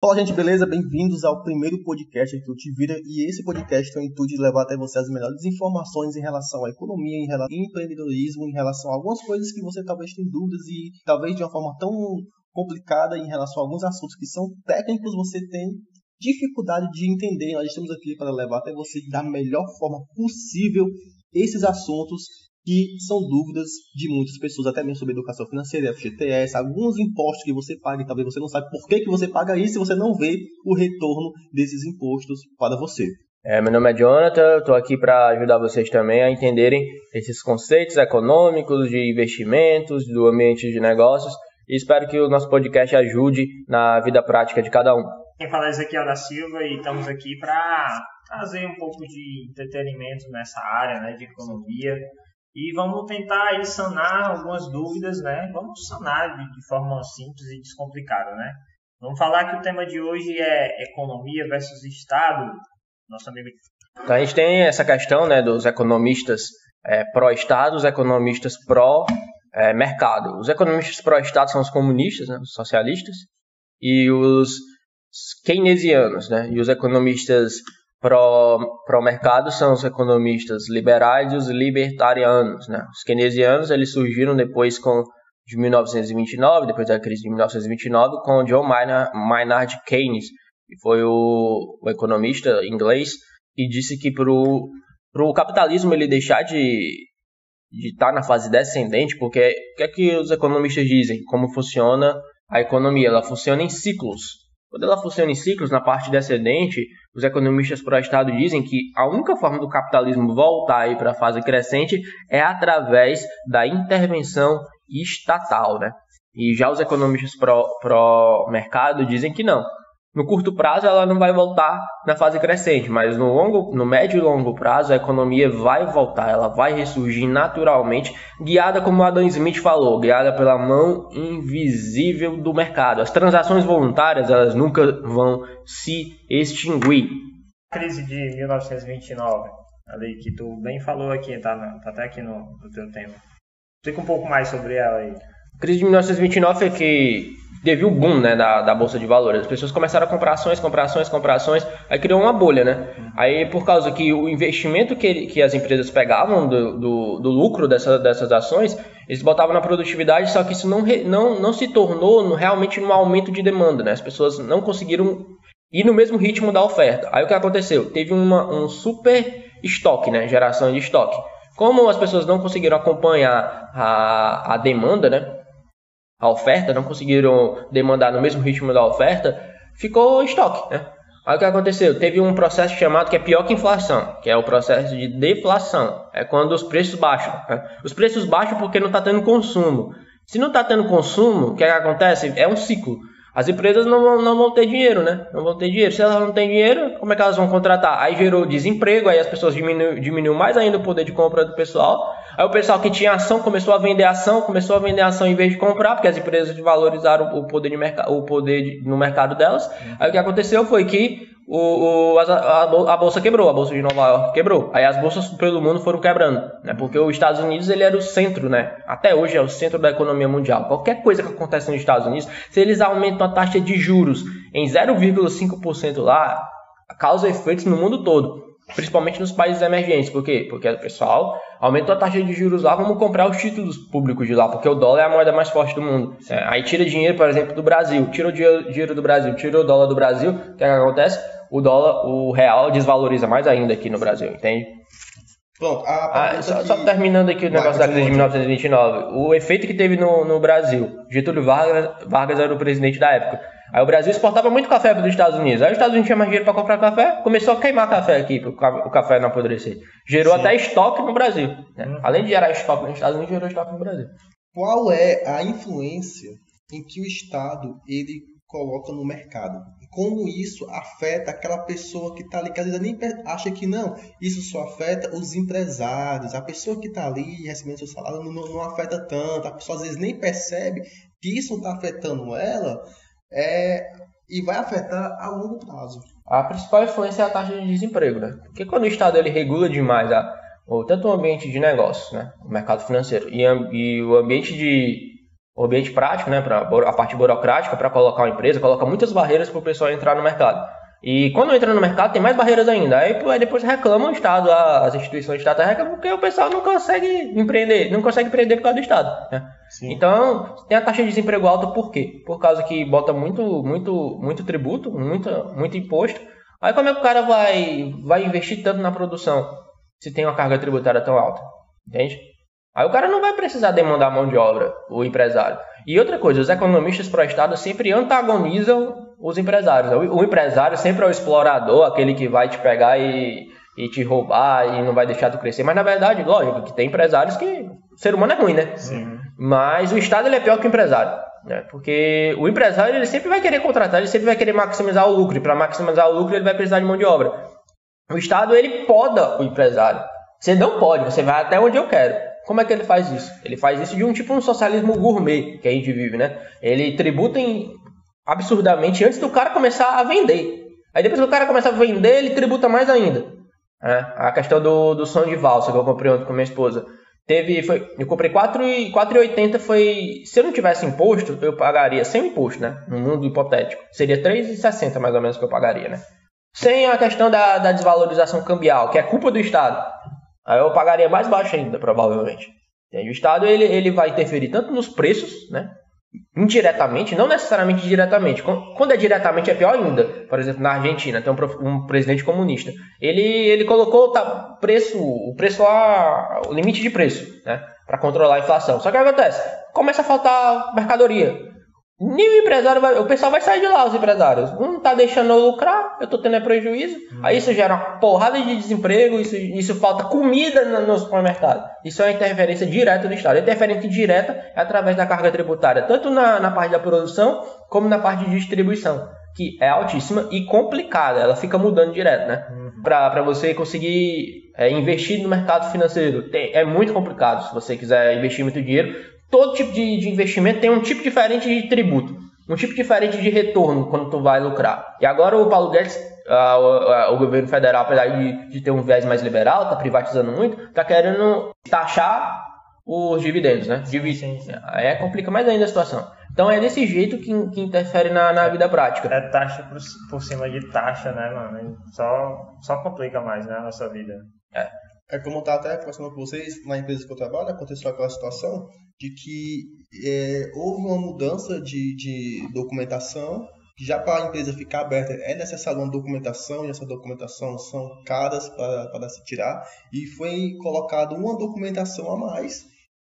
Fala gente, beleza? Bem-vindos ao primeiro podcast aqui do Te Vira e esse podcast tem o intuito de levar até você as melhores informações em relação à economia, em relação ao empreendedorismo, em relação a algumas coisas que você talvez tenha dúvidas e talvez de uma forma tão complicada em relação a alguns assuntos que são técnicos você tem dificuldade de entender. Nós estamos aqui para levar até você da melhor forma possível esses assuntos que são dúvidas de muitas pessoas, até mesmo sobre educação financeira, FGTS, alguns impostos que você paga e talvez você não saiba por que, que você paga isso se você não vê o retorno desses impostos para você. É, meu nome é Jonathan, estou aqui para ajudar vocês também a entenderem esses conceitos econômicos, de investimentos, do ambiente de negócios e espero que o nosso podcast ajude na vida prática de cada um. Quem fala é Ezequiel da Silva e estamos aqui para trazer um pouco de entretenimento nessa área né, de economia e vamos tentar aí sanar algumas dúvidas, né? Vamos sanar de, forma simples e descomplicada, né? Vamos falar que o tema de hoje é economia versus Estado. Nosso amigo. Então a gente tem essa questão, né, dos economistas é, pró-Estado, os economistas pró-mercado. Os economistas pró-Estado são os comunistas, né, os socialistas, e os keynesianos, né, e os economistas pró-mercado pro são os economistas liberais e os libertarianos. Né? Os keynesianos eles surgiram depois com, de 1929, depois da crise de 1929, com John Maynard Keynes, que foi o, o economista inglês, que disse que para o capitalismo ele deixar de de estar tá na fase descendente, porque o que é que os economistas dizem? Como funciona a economia? Ela funciona em ciclos. Quando ela funciona em ciclos, na parte descendente, os economistas pró-Estado dizem que a única forma do capitalismo voltar para a fase crescente é através da intervenção estatal. Né? E já os economistas pró-mercado dizem que não. No curto prazo ela não vai voltar na fase crescente, mas no, longo, no médio e longo prazo a economia vai voltar, ela vai ressurgir naturalmente, guiada como Adam Smith falou, guiada pela mão invisível do mercado. As transações voluntárias elas nunca vão se extinguir. A crise de 1929, ali que tu bem falou aqui, tá, tá até aqui no, no teu tema. Explica um pouco mais sobre ela aí. A crise de 1929 é que teve o boom né, da, da bolsa de valores. As pessoas começaram a comprar ações, comprar ações, comprar ações, aí criou uma bolha, né? Aí por causa que o investimento que, que as empresas pegavam do, do, do lucro dessa, dessas ações, eles botavam na produtividade, só que isso não, não, não se tornou no, realmente um aumento de demanda, né? As pessoas não conseguiram ir no mesmo ritmo da oferta. Aí o que aconteceu? Teve uma, um super estoque, né? Geração de estoque. Como as pessoas não conseguiram acompanhar a, a demanda, né? A oferta, não conseguiram demandar no mesmo ritmo da oferta, ficou estoque, né? Aí o que aconteceu? Teve um processo chamado que é pior que inflação, que é o processo de deflação. É quando os preços baixam. Né? Os preços baixam porque não está tendo consumo. Se não está tendo consumo, o que, é que acontece? É um ciclo. As empresas não vão, não vão ter dinheiro, né? Não vão ter dinheiro. Se elas não têm dinheiro, como é que elas vão contratar? Aí gerou desemprego, aí as pessoas diminuem, diminuem mais ainda o poder de compra do pessoal. Aí o pessoal que tinha ação começou a vender ação, começou a vender ação em vez de comprar, porque as empresas valorizaram o poder, de o poder de, no mercado delas. Aí o que aconteceu foi que o, o, a, a, bolsa quebrou, a bolsa de Nova York quebrou. Aí as bolsas pelo mundo foram quebrando, né? Porque os Estados Unidos ele era o centro, né? Até hoje é o centro da economia mundial. Qualquer coisa que acontece nos Estados Unidos, se eles aumentam a taxa de juros em 0,5% lá, causa efeitos no mundo todo principalmente nos países emergentes. Por quê? Porque o pessoal aumentou a taxa de juros lá, vamos comprar os títulos públicos de lá, porque o dólar é a moeda mais forte do mundo. É, aí tira dinheiro, por exemplo, do Brasil, tira o dinheiro do Brasil, tira o dólar do Brasil, o que, é que acontece? O dólar, o real desvaloriza mais ainda aqui no Brasil, entende? Pronto, ah, só, que... só, terminando aqui o negócio da crise de 1929. O efeito que teve no, no Brasil. Getúlio Vargas, Vargas era o presidente da época Aí o Brasil exportava muito café para os Estados Unidos. Aí os Estados Unidos tinham mais dinheiro para comprar café, começou a queimar café aqui para o café não apodrecer. Gerou Sim. até estoque no Brasil. Né? Hum. Além de gerar estoque nos Estados Unidos, gerou estoque no Brasil. Qual é a influência em que o Estado ele coloca no mercado? Como isso afeta aquela pessoa que está ali, que às vezes nem acha que não, isso só afeta os empresários, a pessoa que está ali recebendo seu salário não, não afeta tanto, a pessoa às vezes nem percebe que isso está afetando ela é, e vai afetar a longo prazo. A principal influência é a taxa de desemprego, né? Porque quando o Estado ele regula demais a, ou tanto o ambiente de negócios, né, o mercado financeiro e, e o ambiente de o ambiente prático, né, para a parte burocrática para colocar uma empresa, coloca muitas barreiras para o pessoal entrar no mercado. E quando entra no mercado tem mais barreiras ainda. Aí, aí depois reclamam o Estado, as instituições estatais reclamam porque o pessoal não consegue empreender, não consegue empreender por causa do Estado. Né? Então, tem a taxa de desemprego alta por quê? Por causa que bota muito, muito, muito tributo, muito, muito imposto. Aí como é que o cara vai, vai investir tanto na produção se tem uma carga tributária tão alta? Entende? Aí o cara não vai precisar demandar mão de obra, o empresário. E outra coisa, os economistas pró-Estado sempre antagonizam os empresários. O, empresário sempre é o explorador, aquele que vai te pegar e, e te roubar e não vai deixar tu crescer. Mas na verdade, lógico, que tem empresários que. O ser humano é ruim, né? Sim. Mas o Estado ele é pior que o empresário. Né? Porque o empresário ele sempre vai querer contratar, ele sempre vai querer maximizar o lucro. E para maximizar o lucro, ele vai precisar de mão de obra. O Estado ele poda o empresário. Você não pode, você vai até onde eu quero. Como é que ele faz isso? Ele faz isso de um tipo um socialismo gourmet que a gente vive, né? Ele tributa em absurdamente antes do cara começar a vender. Aí depois que o cara começa a vender, ele tributa mais ainda. É, a questão do, do som de valsa que eu comprei ontem com minha esposa. Teve, foi, eu comprei 4,80 foi, se eu não tivesse imposto, eu pagaria sem imposto, né? No mundo hipotético. Seria 3,60 mais ou menos que eu pagaria, né? Sem a questão da, da desvalorização cambial, que é culpa do Estado. Aí eu pagaria mais baixo ainda, provavelmente. O Estado ele, ele vai interferir tanto nos preços, né? Indiretamente, não necessariamente diretamente. Quando é diretamente é pior ainda. Por exemplo, na Argentina tem um, um presidente comunista. Ele, ele colocou tá, preço, o preço lá, o limite de preço, né, para controlar a inflação. Só que o que acontece? Começa a faltar mercadoria. Nem o empresário vai, o pessoal vai sair de lá, os empresários. Um tá deixando eu lucrar, eu tô tendo prejuízo. Hum. Aí isso gera uma porrada de desemprego, isso, isso falta comida no, no supermercado. Isso é uma interferência direta do Estado. A interferência direta é através da carga tributária, tanto na, na parte da produção como na parte de distribuição, que é altíssima e complicada. Ela fica mudando direto, né? Uhum. Para você conseguir é, investir no mercado financeiro. Tem, é muito complicado se você quiser investir muito dinheiro todo tipo de, de investimento tem um tipo diferente de tributo, um tipo diferente de retorno quando tu vai lucrar. E agora o Paulo Guedes, o, uh, o, governo federal, apesar de, de ter um viés mais liberal, está privatizando muito, está querendo taxar os dividendos, né? Dividendos. É complica mais ainda a situação. Então é desse jeito que, que interfere na, na vida prática. É taxa por, por cima de taxa, né, mano? Só, só complica mais, né, a nossa vida. É. É como eu estava até conversando com vocês, na empresa que eu trabalho, aconteceu aquela situação de que é, houve uma mudança de, de documentação, já para a empresa ficar aberta é necessário uma documentação, e essa documentação são caras para, para se tirar, e foi colocado uma documentação a mais,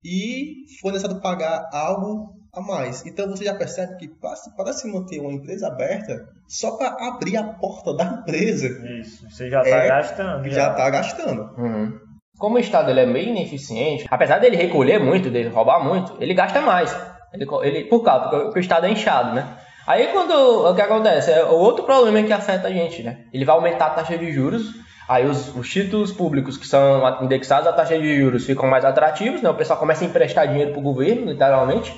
e foi necessário pagar algo a mais. Então você já percebe que para, para se manter uma empresa aberta, só para abrir a porta da empresa. Isso, você já está é, gastando. Já está gastando. Uhum. Como o Estado ele é meio ineficiente, apesar dele recolher muito, dele roubar muito, ele gasta mais. Ele, ele, por causa, porque o Estado é inchado, né? Aí quando o que acontece? É o outro problema que afeta a gente, né? Ele vai aumentar a taxa de juros, aí os, os títulos públicos que são indexados à taxa de juros ficam mais atrativos, né? O pessoal começa a emprestar dinheiro para o governo, literalmente.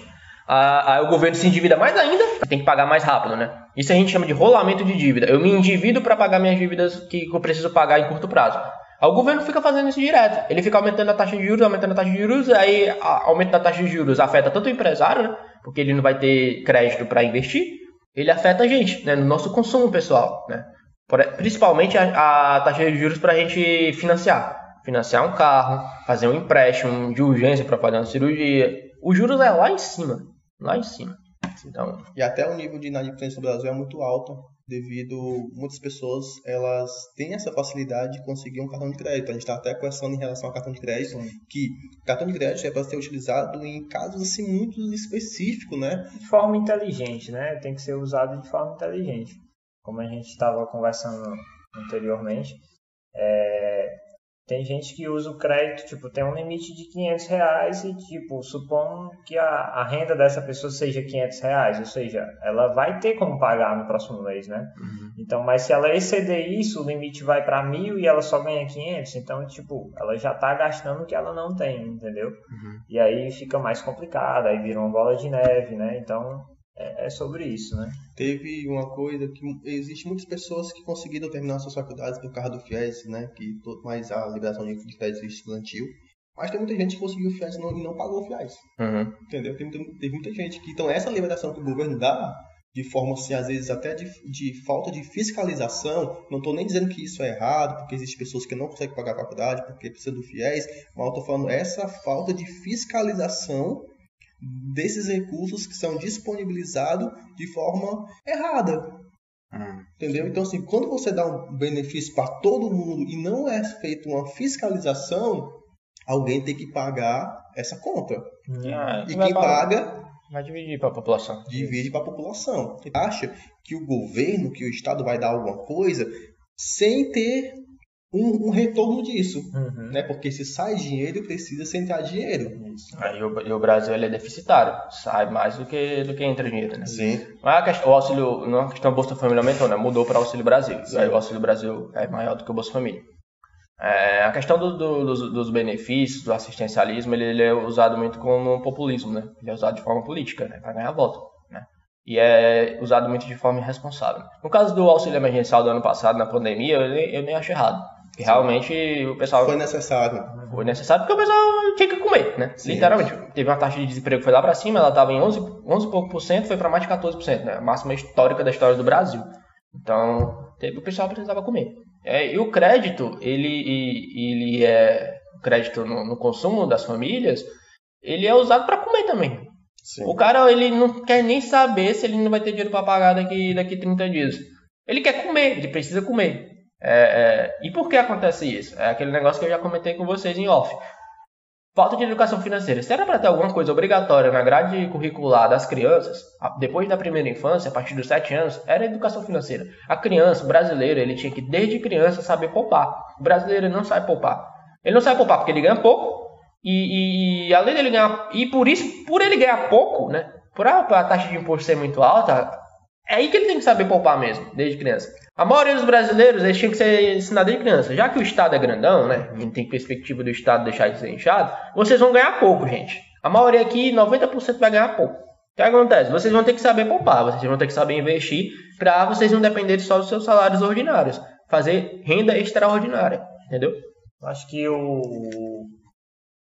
Aí o governo se endivida mais ainda, tem que pagar mais rápido, né? Isso a gente chama de rolamento de dívida. Eu me endivido para pagar minhas dívidas que eu preciso pagar em curto prazo. Aí o governo fica fazendo isso direto. Ele fica aumentando a taxa de juros, aumentando a taxa de juros, aí aumento da taxa de juros afeta tanto o empresário, né? Porque ele não vai ter crédito para investir, ele afeta a gente, né? No nosso consumo pessoal, né? Principalmente a, a taxa de juros para a gente financiar. Financiar um carro, fazer um empréstimo de urgência para fazer uma cirurgia. Os juros é lá em cima lá em cima. Então, e até o nível de inadimplência no Brasil é muito alto, devido muitas pessoas elas têm essa facilidade de conseguir um cartão de crédito. A gente está até conversando em relação ao cartão de crédito, Sim. que cartão de crédito é para ser utilizado em casos assim muito específicos, né? De forma inteligente, né? Tem que ser usado de forma inteligente. Como a gente estava conversando anteriormente, é, tem gente que usa o crédito, tipo, tem um limite de 500 reais e, tipo, supondo que a, a renda dessa pessoa seja 500 reais, ou seja, ela vai ter como pagar no próximo mês, né? Uhum. Então, mas se ela exceder isso, o limite vai para mil e ela só ganha 500, então, tipo, ela já tá gastando o que ela não tem, entendeu? Uhum. E aí fica mais complicado, aí vira uma bola de neve, né? Então, é, é, sobre isso, né? Teve uma coisa que existe muitas pessoas que conseguiram terminar suas faculdades por causa do FIES, né? Que mais a liberação de crédito estudantil. Mas tem muita gente que conseguiu fiéis e não, e não pagou fiéis. Uhum. Entendeu? Tem, muita- tem muita gente que. Então, essa liberação que o governo dá, de forma assim, às vezes até de, de falta de fiscalização, não estou nem dizendo que isso é errado, porque existem pessoas que não conseguem pagar a faculdade, porque precisam do fiéis, mas eu estou falando essa falta de fiscalização desses recursos que são disponibilizados de forma errada. Uhum. Entendeu? Então, assim, quando você dá um benefício para todo mundo e não é feita uma fiscalização, alguém tem que pagar essa conta. Ah, E quem paga Vai dividir para a população. divide para a população. Acha que o governo, que o Estado vai dar alguma coisa sem ter um, um retorno disso. Uhum. Né? Porque se sai dinheiro, precisa se entrar dinheiro. Isso. Aí o, e o Brasil ele é deficitário, sai mais do que, do que entra dinheiro, né? Sim. Mas questão, o auxílio, não é a questão do Bolsa Família aumentou, né? Mudou para o Auxílio Brasil. E aí o Auxílio Brasil é maior do que o Bolsa Família. É, a questão do- do- dos, dos benefícios, do assistencialismo, ele, ele é usado muito como populismo, né? Ele é usado de forma política, né? Para ganhar voto, né? E é usado muito de forma irresponsável. No caso do auxílio emergencial do ano passado, na pandemia, eu nem, eu nem acho errado. Realmente o pessoal Foi necessário. foi necessário porque o pessoal tinha que comer, né? Sim. Literalmente. Teve uma taxa de desemprego que foi lá pra cima, ela tava em 11, 11 e pouco por cento, foi pra mais de 14%, né? A máxima histórica da história do Brasil. Então, teve, o pessoal precisava comer. É, e o crédito, ele, ele é. O crédito no, no consumo das famílias, ele é usado pra comer também. Sim. O cara, ele não quer nem saber se ele não vai ter dinheiro pra pagar daqui, daqui 30 dias. Ele quer comer, ele precisa comer. É, é, e por que acontece isso? É aquele negócio que eu já comentei com vocês em off. Falta de educação financeira. Se era para ter alguma coisa obrigatória na grade curricular das crianças, depois da primeira infância, a partir dos 7 anos, era educação financeira. A criança, o brasileiro, ele tinha que desde criança saber poupar. O brasileiro não sabe poupar. Ele não sabe poupar porque ele ganha pouco e, e- e além dele ganhar e por isso, por ele ganhar pouco, né? Por a, a taxa de imposto ser muito alta, é aí que ele tem que saber poupar mesmo, desde criança. A maioria dos brasileiros, eles tinham que ser ensinados desde criança. Já que o Estado é grandão, né? E não tem perspectiva do Estado deixar de ser inchado, vocês vão ganhar pouco, gente. A maioria aqui, 90% vai ganhar pouco. O que acontece? Vocês vão ter que saber poupar, vocês vão ter que saber investir para vocês não dependerem só dos seus salários ordinários. Fazer renda extraordinária, entendeu? Acho que o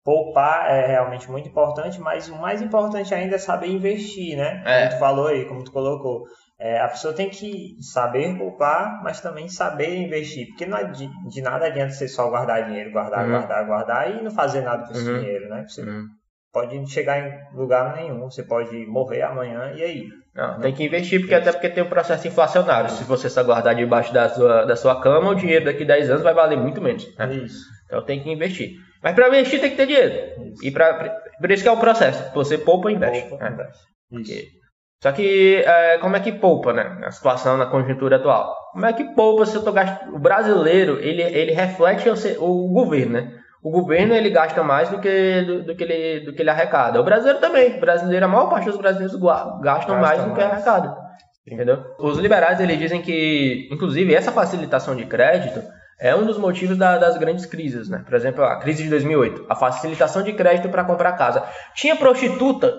poupar é realmente muito importante, mas o mais importante ainda é saber investir, né? É. Como tu falou aí, como tu colocou. É, a pessoa tem que saber poupar, mas também saber investir. Porque não adi- de nada adianta você só guardar dinheiro, guardar, Uhum. guardar, guardar e não fazer nada com esse Uhum. dinheiro, né? Você Hum. pode chegar em lugar nenhum, você pode morrer amanhã e aí? Não, tem que investir, porque até porque tem um processo inflacionário. Se você só guardar debaixo da sua, da sua cama, o dinheiro daqui a 10 anos vai valer muito menos. né? Isso. Então tem que investir. Mas para investir tem que ter dinheiro. Isso. E pra, pra- por isso que é o processo. Você poupa e investe. Poupa, né? investe. Isso. Porque- Só que é, como é que poupa, né? Na situação, na conjuntura atual. Como é que poupa se eu tô gastando. O brasileiro, ele, ele reflete o, o governo, né? O governo ele gasta mais do que, do, do que, ele, do que ele arrecada. O brasileiro também. O brasileiro, a maior parte dos brasileiros gastam Gasta mais do que arrecada. Entendeu? Os liberais eles dizem que, inclusive, essa facilitação de crédito é um dos motivos da- das grandes crises, né? Por exemplo, a crise de 2008, a facilitação de crédito para comprar casa. Tinha prostituta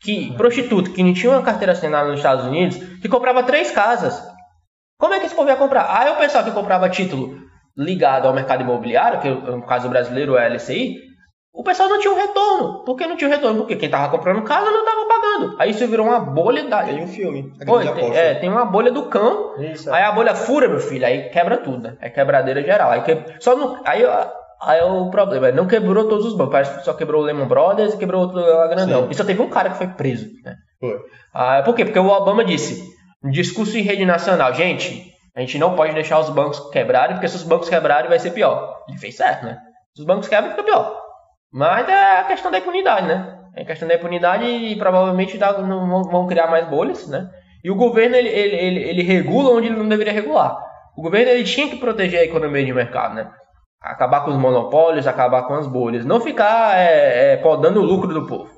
que prostituta que não tinha uma carteira assinada nos Estados Unidos que comprava três casas. Como é que esse povo ia comprar? Ah, o pessoal que comprava título ligado ao mercado imobiliário, que no caso brasileiro é a LCI, o pessoal não tinha um retorno. Por que não tinha um retorno? Porque quem tava comprando casa não tava pagando. Aí isso virou uma bolha da. Tem um filme, Pô, tem, é, tem uma bolha do cão Isso. Aí a bolha fura, meu filho, aí quebra tudo, né? É quebradeira geral. Aí, que... só no... aí, aí é o problema, não quebrou todos os bancos, parece que só quebrou o Lehman Brothers e quebrou outro lá grandão. Sim. E só teve um cara que foi preso, né? Foi. Ah, por quê? Porque o Obama disse, um discurso em rede nacional, gente, a gente não pode deixar os bancos quebrarem, porque se os bancos quebrarem vai ser pior. Ele fez certo, né? Se os bancos quebram, fica pior. Mas é a questão da impunidade, né? É a questão da impunidade e provavelmente dá- não vão, criar mais bolhas, né? E o governo, ele, ele, ele, ele regula onde ele não deveria regular. O governo, ele tinha que proteger a economia de mercado, né? Acabar com os monopólios, acabar com as bolhas. Não ficar é, é, podando o lucro do povo.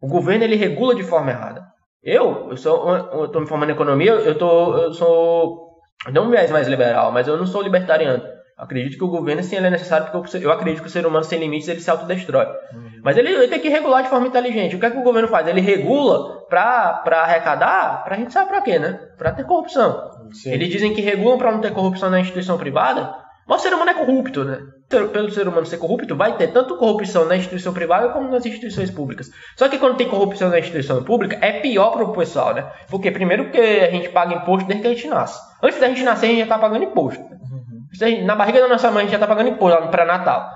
O governo, ele regula de forma errada. Eu, eu sou, eu tô me formando em economia, eu tô, eu sou, não um viés mais liberal, mas eu não sou libertariano. Eu acredito que o governo, sim, ele é necessário, porque eu- acredito que o ser humano sem limites, ele se autodestrói. Mas ele, ele tem que regular de forma inteligente. O que é que o governo faz? Ele regula pra arrecadar, pra gente sabe pra quê, né? Pra ter corrupção. Sim. Eles dizem que regulam pra não ter corrupção na instituição privada, Mas o ser humano é corrupto, né? Pelo ser humano ser corrupto, vai ter tanto corrupção na instituição privada como nas instituições públicas. Só que quando tem corrupção na instituição pública, é pior para o pessoal, né? Porque, primeiro, porque a gente paga imposto desde que a gente nasce. Antes da gente nascer, a gente já tá pagando imposto. Uhum. Na barriga da nossa mãe, a gente já tá pagando imposto lá no pré-natal.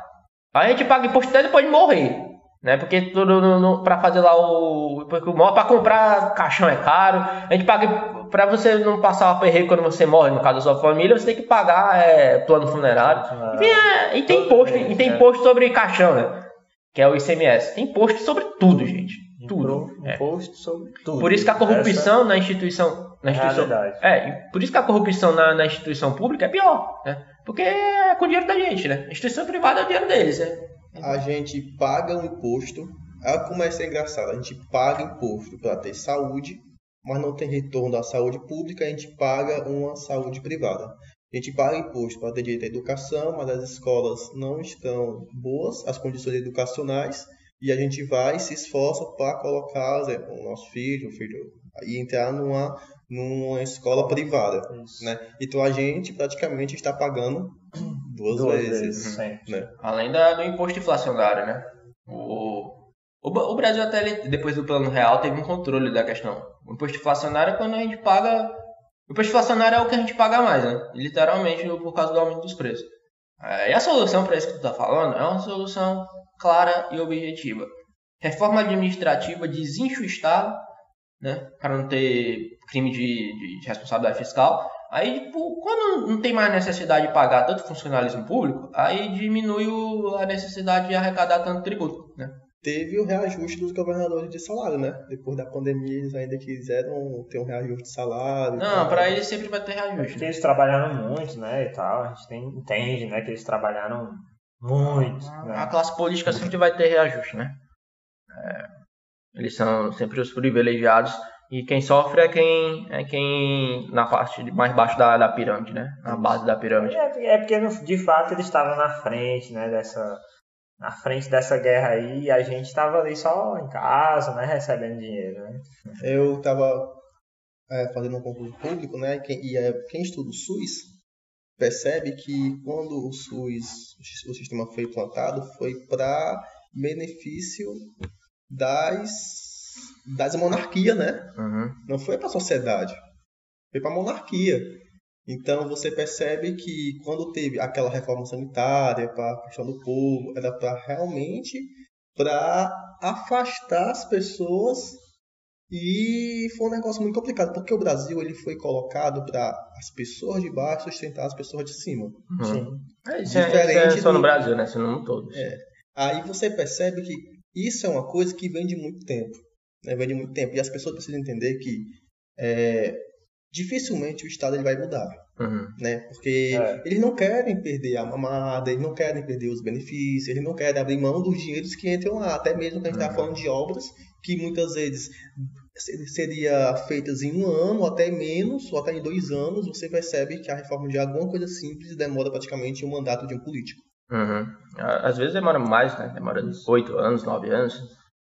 A gente paga imposto até depois de morrer. Né? Porque tudo para fazer lá o. Para comprar caixão é caro. A gente paga. Para você não passar o perreio quando você morre, no caso da sua família, você tem que pagar é, plano funerário. Enfim, é, e tem imposto, e tem imposto sobre caixão, né? Que é o ICMS. Tem imposto sobre tudo, gente. Tudo. É. Imposto sobre tudo. Por isso que a corrupção Essa na instituição. Na instituição é, por isso que a corrupção na, na instituição pública é pior, né? Porque é com o dinheiro da gente, né? A instituição privada é o dinheiro deles, né? a gente paga um imposto. Olha como é ser engraçado. A gente paga imposto para ter saúde, mas não tem retorno da saúde pública, a gente paga uma saúde privada. A gente paga imposto para ter direito à educação, mas as escolas não estão boas, as condições educacionais, e a gente vai e se esforça para colocar exemplo, o nosso filho, o filho, e entrar numa, numa escola privada. Né? Então a gente praticamente está pagando duas, duas vezes. vezes né? Além da, do imposto inflacionário, né? O, o, Brasil até depois do plano real teve um controle da questão. O imposto inflacionário é quando a gente paga. O imposto inflacionário é o que a gente paga mais, né? Literalmente por causa do aumento dos preços. É, e a solução para isso que tu está falando é uma solução clara e objetiva. Reforma administrativa desincha o Estado, né? Para não ter crime de, de responsabilidade fiscal Aí, tipo, quando não tem mais necessidade de pagar tanto funcionalismo público, aí diminui a necessidade de arrecadar tanto tributo? Teve o reajuste dos governadores de salário, né? Depois da pandemia, eles ainda quiseram ter um reajuste de salário. Não, para eles sempre vai ter reajuste. Porque né? eles trabalharam muito, né, e tal. A gente tem, entende, né, que eles trabalharam muito. A, né? a classe política sempre vai ter reajuste, né? É, eles são sempre os privilegiados e quem sofre é quem é quem na parte mais baixo da, da pirâmide, né? Na base da pirâmide. É, é porque de fato eles estavam na frente, né? Dessa, na frente dessa guerra aí e a gente estava ali só em casa, né? Recebendo dinheiro, né? Eu estava é, fazendo um concurso público, né? E quem, e, é, quem estuda o SUS percebe que quando o SUS, o sistema foi implantado, foi para benefício das das monarquias, né? Uhum. Não foi para a sociedade, foi para a monarquia. Então você percebe que quando teve aquela reforma sanitária para a questão do povo, era para realmente para afastar as pessoas e foi um negócio muito complicado, porque o Brasil ele foi colocado para as pessoas de baixo sustentar as pessoas de cima. Uhum. Sim. É, isso, Diferente é, isso é só no Brasil, né? Isso não todos. É. Aí você percebe que isso é uma coisa que vem de muito tempo né, vem de muito tempo. E as pessoas precisam entender que é, dificilmente o Estado ele vai mudar. Uhum. Né? Porque é. eles não querem perder a mamada, eles não querem perder os benefícios, eles não querem abrir mão dos dinheiros que entram lá. Até mesmo que a gente está uhum. falando de obras que muitas vezes seria feitas em um ano, até menos, ou até em dois anos, você percebe que a reforma de alguma coisa simples demora praticamente um mandato de um político. Uhum. Às vezes demora mais, né? Demora oito anos, nove anos.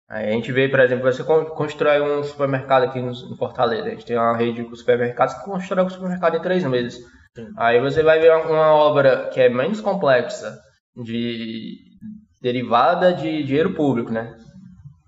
Aí a gente vê, por exemplo, você constrói um supermercado aqui no Fortaleza. A gente tem uma rede de supermercados que constrói um supermercado em três meses. Sim. Aí você vai ver uma, obra que é menos complexa, de derivada de dinheiro público, né?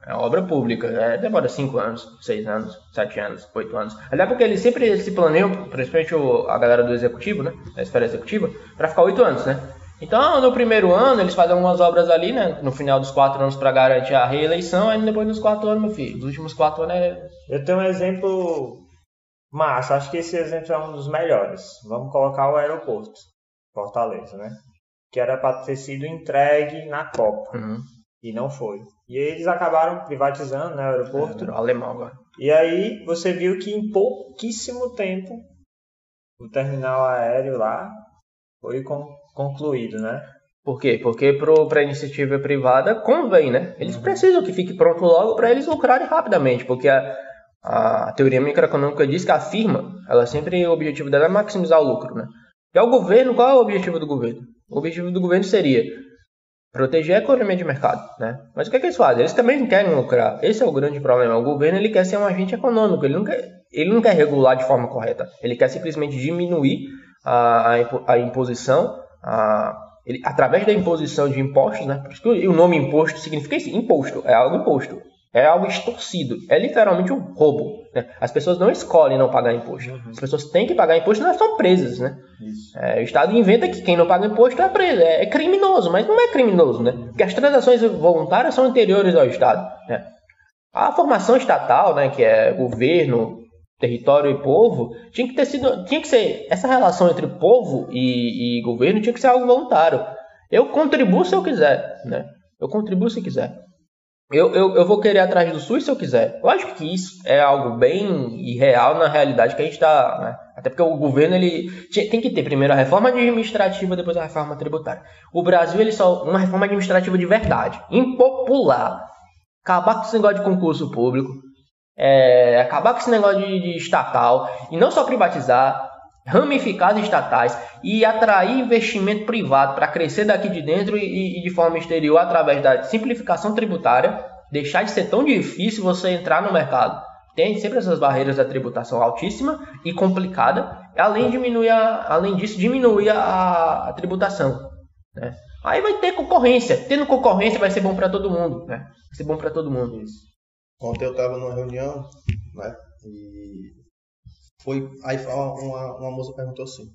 É obra pública, é, demora 5 anos, 6 anos, 7 anos, 8 anos. Até porque eles sempre se planeiam, principalmente a galera do executivo, né? Da esfera executiva, para ficar 8 anos, né? Então, no primeiro ano, eles fazem algumas obras ali, né? No final dos quatro anos para garantir a reeleição, aí depois dos quatro anos, meu filho. Os últimos quatro anos é. Eu tenho um exemplo massa, acho que esse exemplo é um dos melhores. Vamos colocar o aeroporto, Fortaleza, né? Que era para ter sido entregue na Copa. Uhum. E não foi. E eles acabaram privatizando né, o aeroporto. É, alemão agora. E aí você viu que em pouquíssimo tempo o terminal aéreo lá foi com concluído, né? Por quê? Porque para a iniciativa privada convém, né? Eles uhum. precisam que fique pronto logo para eles lucrarem rapidamente, porque a, a teoria microeconômica diz que a firma, ela sempre o objetivo dela é maximizar o lucro, né? E o governo, qual é o objetivo do governo? O objetivo do governo seria proteger a economia de mercado, né? Mas o que, é que eles fazem? Eles também querem lucrar. Esse é o grande problema. O governo ele quer ser um agente econômico, ele não quer, ele não quer regular de forma correta. Ele quer simplesmente diminuir a, a, a imposição a, ele, através da imposição de impostos, né? Por isso que o nome imposto significa isso, imposto, é algo imposto. É algo extorcido, é literalmente um roubo. Né? As pessoas não escolhem não pagar imposto. Uhum. As pessoas têm que pagar imposto, não são presas, né? É, o Estado inventa que quem não paga imposto é preso, é, é, criminoso, mas não é criminoso, né? Porque as transações voluntárias são anteriores ao Estado. Né? A formação estatal, né, que é governo, território e povo, tinha que ter sido, tinha que ser essa relação entre povo e, e governo tinha que ser algo voluntário. Eu contribuo se eu quiser, né? Eu contribuo se quiser. Eu, eu, eu vou querer atrás do SUS se eu quiser. Eu acho que isso é algo bem irreal na realidade que a gente está. Né? Até porque o governo ele tem que ter primeiro a reforma administrativa, depois a reforma tributária. O Brasil ele só uma reforma administrativa de verdade, impopular, acabar com esse negócio de concurso público, é, acabar com esse negócio de, de estatal e não só privatizar, ramificar as estatais e atrair investimento privado para crescer daqui de dentro e, e, de forma exterior através da simplificação tributária, deixar de ser tão difícil você entrar no mercado. Tem sempre essas barreiras da tributação altíssima e complicada, além, diminuir a, além disso, diminuir a, a tributação. Né? Aí vai ter concorrência. Tendo concorrência vai ser bom para todo mundo. Né? Vai ser bom para todo mundo isso. Ontem eu estava numa reunião, né? E foi aí uma, uma moça perguntou assim: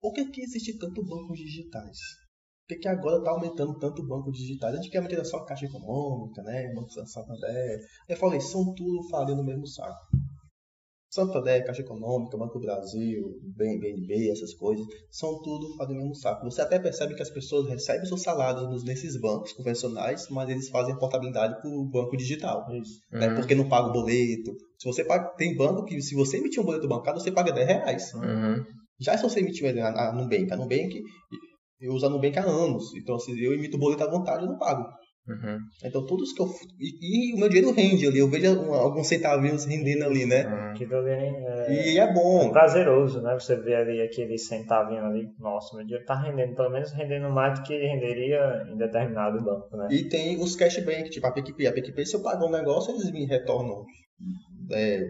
por que, que existe tanto bancos digitais? Por que, que agora está aumentando tanto banco digitais? Antigamente era só Caixa Econômica, né? Banco Santander. Eu falei, são tudo farinha no mesmo saco. Santander, Caixa Econômica, Banco do Brasil, BNB, essas coisas, são tudo fazem o mesmo saco. Você até percebe que as pessoas recebem seus salários nesses bancos convencionais, mas eles fazem portabilidade para o banco digital. Né? Uhum. Porque não paga o boleto. Se você paga, tem banco que, se você emitir um boleto bancário, você paga 10 reais. Uhum. Já se você emitir a Nubank, a Nubank, eu uso a Nubank há anos. Então, se eu emito o boleto à vontade, eu não pago. Uhum. Então todos que eu. E, e, o meu dinheiro rende ali, eu vejo um, alguns centavinhos rendendo ali, né? Uhum. Que é, e é bom. É prazeroso, né? Você vê ali aquele centavinho ali, nossa, meu dinheiro tá rendendo, pelo menos rendendo mais do que renderia em determinado banco, né? E tem os cashback, tipo a PicPay. A PicPay, se eu pagar um negócio, eles me retornam é,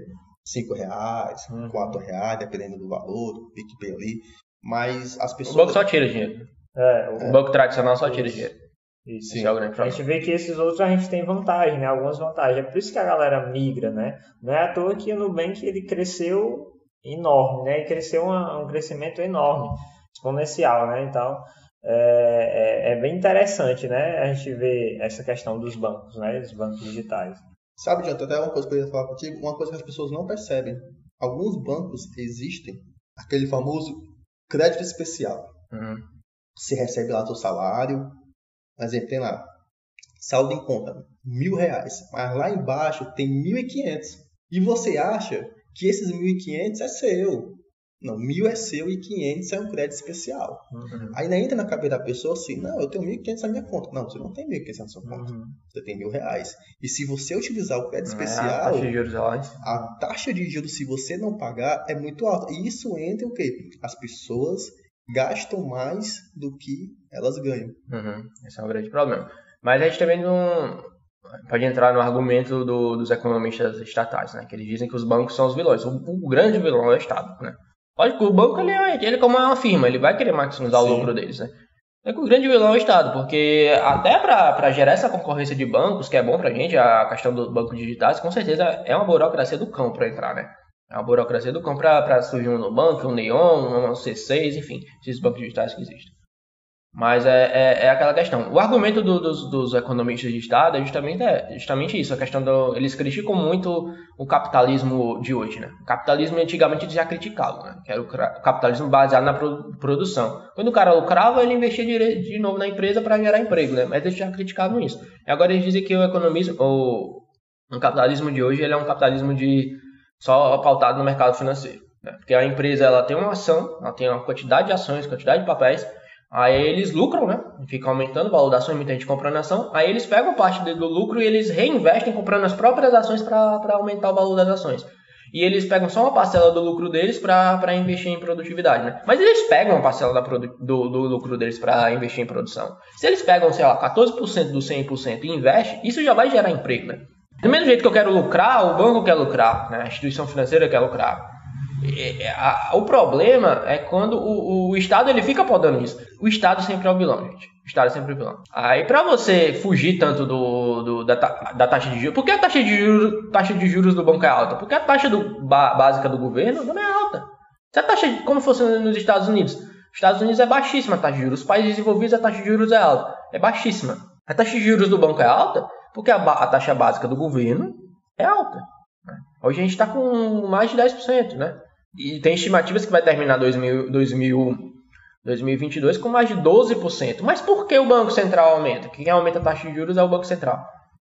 5 reais, uhum. 4 reais, dependendo do valor, do PicPay ali. Mas as pessoas. O banco só tira dinheiro. É, o, o banco tradicional só tira dinheiro. Isso. Sim. É a gente vê que esses outros a gente tem vantagem, né? Algumas vantagens. É por isso que a galera migra, né? Não é à toa que o Nubank ele cresceu enorme, né? E cresceu uma, um crescimento enorme, exponencial, né? Então, é, é, é, bem interessante, né? A gente vê essa questão dos bancos, né? Dos bancos digitais. Sabe, Jonathan, até uma coisa que eu ia falar contigo, uma coisa que as pessoas não percebem. Alguns bancos existem aquele famoso crédito especial. Uhum. Você recebe lá seu salário, exemplo, tem lá, saldo em conta, mil reais. Mas lá embaixo tem mil e quinhentos. E você acha que esses mil e quinhentos é seu. Não, mil é seu e quinhentos é um crédito especial. Uhum. Aí entra na cabeça da pessoa assim, não, eu tenho mil e quinhentos na minha conta. Não, você não tem mil e quinhentos na sua conta. Uhum. Você tem mil reais. E se você utilizar o crédito é, especial, a taxa de juros, a taxa de juros, se você não pagar, é muito alta. E isso entra o quê? As pessoas gastam mais do que elas ganham. Uhum. Esse é um grande problema. Mas a gente também não pode entrar no argumento do, dos economistas estatais, né? Que eles dizem que os bancos são os vilões. O, o grande vilão é o Estado, né? Lógico que o banco, ele, é, ele como uma firma, ele vai querer maximizar Sim. o lucro deles, né? É que o grande vilão é o Estado, porque até para gerar essa concorrência de bancos, que é bom pra gente, a questão dos bancos digitais, com certeza é uma burocracia do cão para entrar, né? A burocracia do comprar para surgir um Nubank, um Neon, um C6, enfim, esses bancos digitais que existem. Mas é, é, é aquela questão. O argumento do, dos, dos, economistas de Estado é justamente, é justamente isso, a questão do. Eles criticam muito o capitalismo de hoje, né? O capitalismo antigamente eles já criticavam, né? Que era o capitalismo baseado na produção. Quando o cara lucrava, ele investia de, de novo na empresa para gerar emprego, né? Mas eles já criticavam isso. E agora eles dizem que o economismo, o, o capitalismo de hoje, ele é um capitalismo de só pautado no mercado financeiro. Né? Porque a empresa ela tem uma ação, ela tem uma quantidade de ações, quantidade de papéis, aí eles lucram, né? Fica aumentando o valor da ação, muita gente comprando ação, aí eles pegam parte do lucro e eles reinvestem comprando as próprias ações para aumentar o valor das ações. E eles pegam só uma parcela do lucro deles para investir em produtividade, né? Mas eles pegam uma parcela do, do, lucro deles para investir em produção. Se eles pegam, sei lá, 14% do 100% e investem, isso já vai gerar emprego, né? Do mesmo jeito que eu quero lucrar, o banco quer lucrar, né? a instituição financeira quer lucrar. É, é, o problema é quando o, o Estado ele fica podando isso. O Estado sempre é o vilão, gente. O Estado é sempre o vilão. Aí pra você fugir tanto do, do- da, da taxa de juros. Por que a taxa de juros, taxa de juros do banco é alta? Porque a taxa do, básica do governo não é alta. Se a taxa, como fosse nos Estados Unidos. Os Estados Unidos é baixíssima a taxa de juros. Os países desenvolvidos a taxa de juros é alta. É baixíssima. A taxa de juros do banco é alta porque a, a taxa básica do governo é alta. né? Hoje a gente está com mais de 10%, né? E tem estimativas que vai terminar 2000, 2000, 2022 com mais de 12%. Mas por que o Banco Central aumenta? Quem aumenta a taxa de juros é o Banco Central.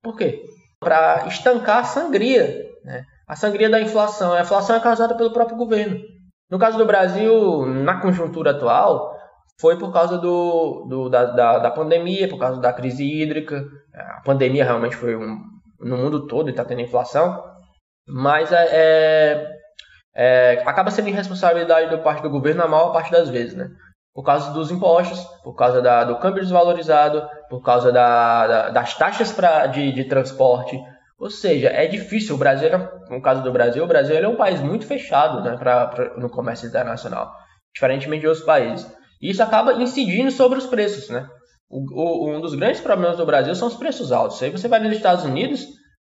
Por quê? Para estancar a sangria. Né? A sangria da inflação. A inflação é causada pelo próprio governo. No caso do Brasil, na conjuntura atual, foi por causa do, do- da, da, da pandemia, por causa da crise hídrica. A pandemia realmente foi um, no mundo todo e está tendo inflação. Mas é, é, é, acaba sendo irresponsabilidade da parte do governo na maior parte das vezes, né? Por causa dos impostos, por causa da- do câmbio desvalorizado, por causa da- da- das taxas pra, de, de transporte. Ou seja, é difícil. O Brasil, no caso do Brasil, o Brasil é um país muito fechado né, pra, pra- no comércio internacional, diferentemente de outros países. Isso acaba incidindo sobre os preços, né? O- o- um dos grandes problemas do Brasil são os preços altos. Aí você vai nos Estados Unidos,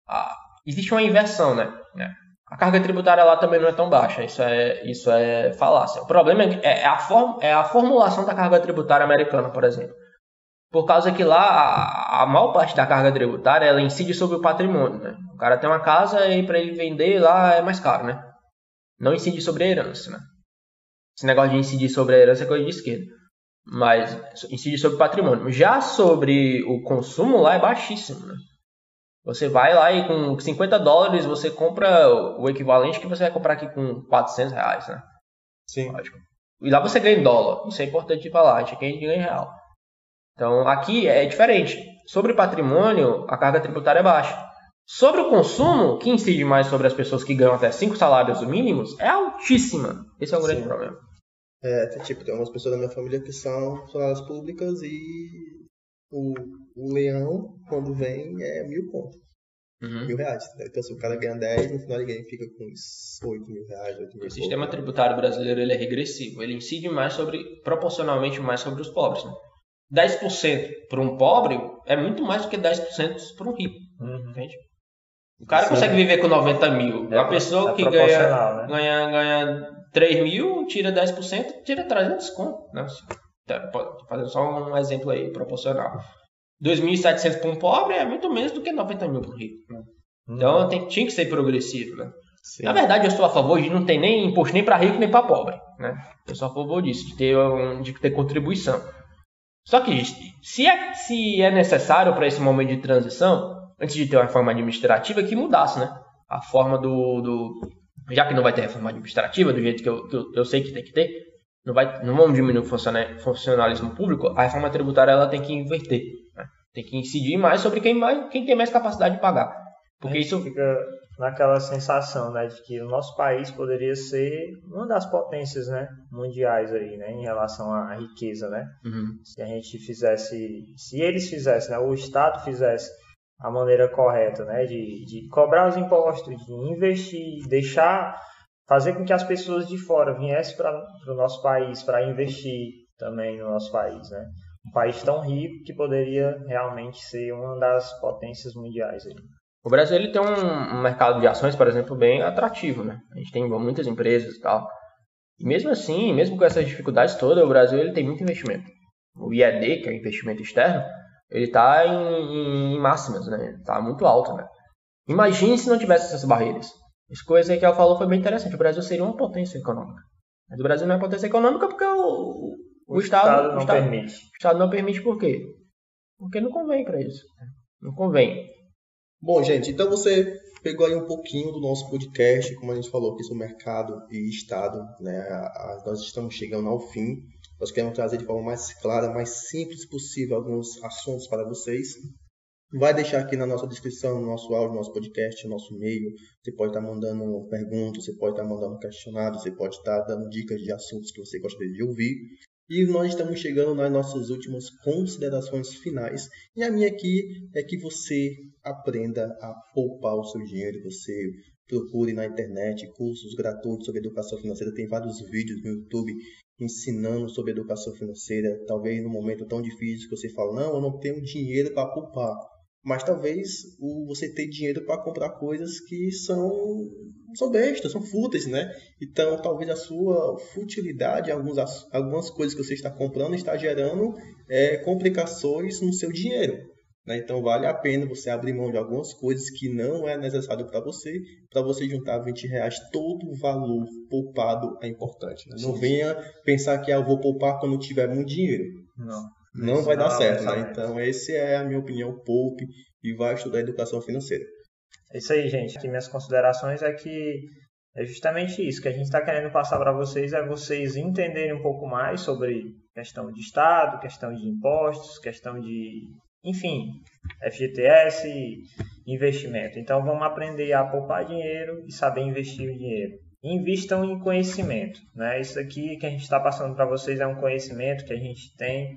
ah, existe uma inversão, né? né? A carga tributária lá também não é tão baixa, isso é, isso é falácia. O problema é, é, é a, form, é a formulação da carga tributária americana, por exemplo. Por causa que lá a, a maior parte da carga tributária ela incide sobre o patrimônio. Né? O cara tem uma casa e para ele vender lá é mais caro, né? Não incide sobre a herança, né? Esse negócio de incidir sobre a herança é coisa de esquerda. Mas incide sobre o patrimônio. Já sobre o consumo lá é baixíssimo, né? Você vai lá e com 50 dólares você compra o equivalente que você vai comprar aqui com 400 reais, né? Sim. Lógico. E lá você ganha em dólar. Isso é importante falar. A gente ganha em real. Então aqui é diferente. Sobre patrimônio, a carga tributária é baixa. Sobre o consumo, que incide mais sobre as pessoas que ganham até 5 salários mínimos, é altíssima. Esse é o grande Sim. problema. É, tipo, tem algumas pessoas da minha família que são funcionárias públicas e o, o leão, quando vem, é mil pontos, Uhum. mil reais. né? Então, se o cara ganha 10, no final ele fica com uns 8 mil reais, 8 mil O sistema tributário brasileiro ele é regressivo. Ele incide mais sobre, proporcionalmente mais sobre os pobres. Né? 10% para um pobre é muito mais do que 10% para um rico. Uhum. Entende? O cara Sim. consegue viver com 90 mil. É a pessoa é que ganha, né? ganha, ganha 3 mil, tira 10%, tira 300 conto. Né? Tá, Fazendo só um exemplo aí, proporcional. 2.700 para um pobre é muito menos do que 90 mil para um rico. né? Uhum. Então tem, tinha que ser progressivo. Né? Sim. Na verdade, eu sou a favor de não ter nem imposto nem para rico nem para pobre. Né? Eu sou a favor disso, de ter, um- de ter contribuição. Só que se é, se é necessário para esse momento de transição, antes de ter uma reforma administrativa, que mudasse, né? A forma do, do- Já que não vai ter reforma administrativa, do jeito que eu, que eu, eu sei que tem que ter, não, vai, não vamos diminuir o funciona- funcionalismo público, a reforma tributária ela tem que inverter. né? Tem que incidir mais sobre quem, mais, quem tem mais capacidade de pagar. Porque isso fica naquela sensação, né, de que o nosso país poderia ser uma das potências, né, mundiais aí, né, em relação à riqueza, né? Uhum. Se a gente fizesse, se eles fizessem, né, o Estado fizesse a maneira correta, né, de, de cobrar os impostos, de investir, deixar, fazer com que as pessoas de fora viessem para o nosso país para investir também no nosso país, né? Um país tão rico que poderia realmente ser uma das potências mundiais aí. O Brasil ele tem um, mercado de ações, por exemplo, bem atrativo, né? A gente tem muitas empresas e tal. E mesmo assim, mesmo com essas dificuldades todas, o Brasil ele tem muito investimento. O IED, que é o investimento externo, ele está em, em máximas, né? Está muito alto, né? Imagine se não tivesse essas barreiras. Essa coisa que ela falou foi bem interessante. O Brasil seria uma potência econômica. Mas o Brasil não é potência econômica porque o, o, Estado, não o Estado- permite. o Estado não permite por quê? Porque não convém para isso. Não convém. Bom, gente, então você pegou aí um pouquinho do nosso podcast, como a gente falou aqui sobre mercado e Estado, né? Nós estamos chegando ao fim. Nós queremos trazer de forma mais clara, mais simples possível alguns assuntos para vocês. Vai deixar aqui na nossa descrição, no nosso áudio, no nosso podcast, no nosso e-mail. Você pode estar mandando perguntas, você pode estar mandando questionários, você pode estar dando dicas de assuntos que você gostaria de ouvir. E nós estamos chegando nas nossas últimas considerações finais. E a minha aqui é que você aprenda a poupar o seu dinheiro, você procure na internet cursos gratuitos sobre educação financeira. Tem vários vídeos no YouTube ensinando sobre educação financeira. Talvez no momento tão difícil que você fala, não, eu não tenho dinheiro para poupar. Mas talvez o, você ter dinheiro para comprar coisas que são, são bestas, são fúteis, né? Então talvez a sua futilidade, alguns, algumas coisas que você está comprando, está gerando é, complicações no seu dinheiro. Né? Então vale a pena você abrir mão de algumas coisas que não é necessário para você, para você juntar 20 reais, todo o valor poupado é importante. Né? Não venha pensar que ah, eu vou poupar quando tiver muito dinheiro. Não. Não vai dar certo, né? Então, essa é a minha opinião. Poupe e vai estudar educação financeira. É isso aí, gente. Aqui minhas considerações é que é justamente isso que a gente está querendo passar para vocês é vocês entenderem um pouco mais sobre questão de Estado, questão de impostos, questão de enfim, FGTS, investimento. Então vamos aprender a poupar dinheiro e saber investir o dinheiro. Invistam em conhecimento. Né? Isso aqui que a gente está passando para vocês é um conhecimento que a gente tem.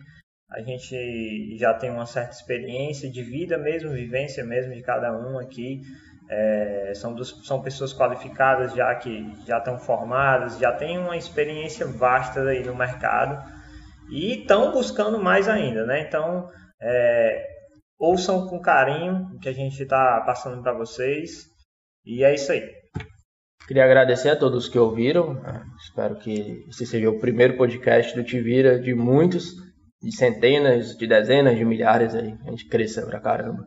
A gente já tem uma certa experiência de vida mesmo, vivência mesmo de cada um aqui. É, são, dos, são pessoas qualificadas já que já estão formadas, já têm uma experiência vasta aí no mercado e estão buscando mais ainda, né? Então é, ouçam com carinho o que a gente está passando para vocês. E é isso aí. Queria agradecer a todos que ouviram. Né? Espero que esse seja o primeiro podcast do Tivira de muitos, de centenas, de dezenas, de milhares aí. A gente cresça pra caramba.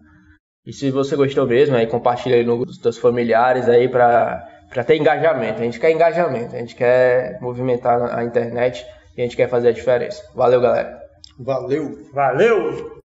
E se você gostou mesmo, aí compartilha aí nos seus familiares aí para para ter engajamento. A gente quer engajamento, a gente quer movimentar a internet e a gente quer fazer a diferença. Valeu, galera. Valeu. Valeu.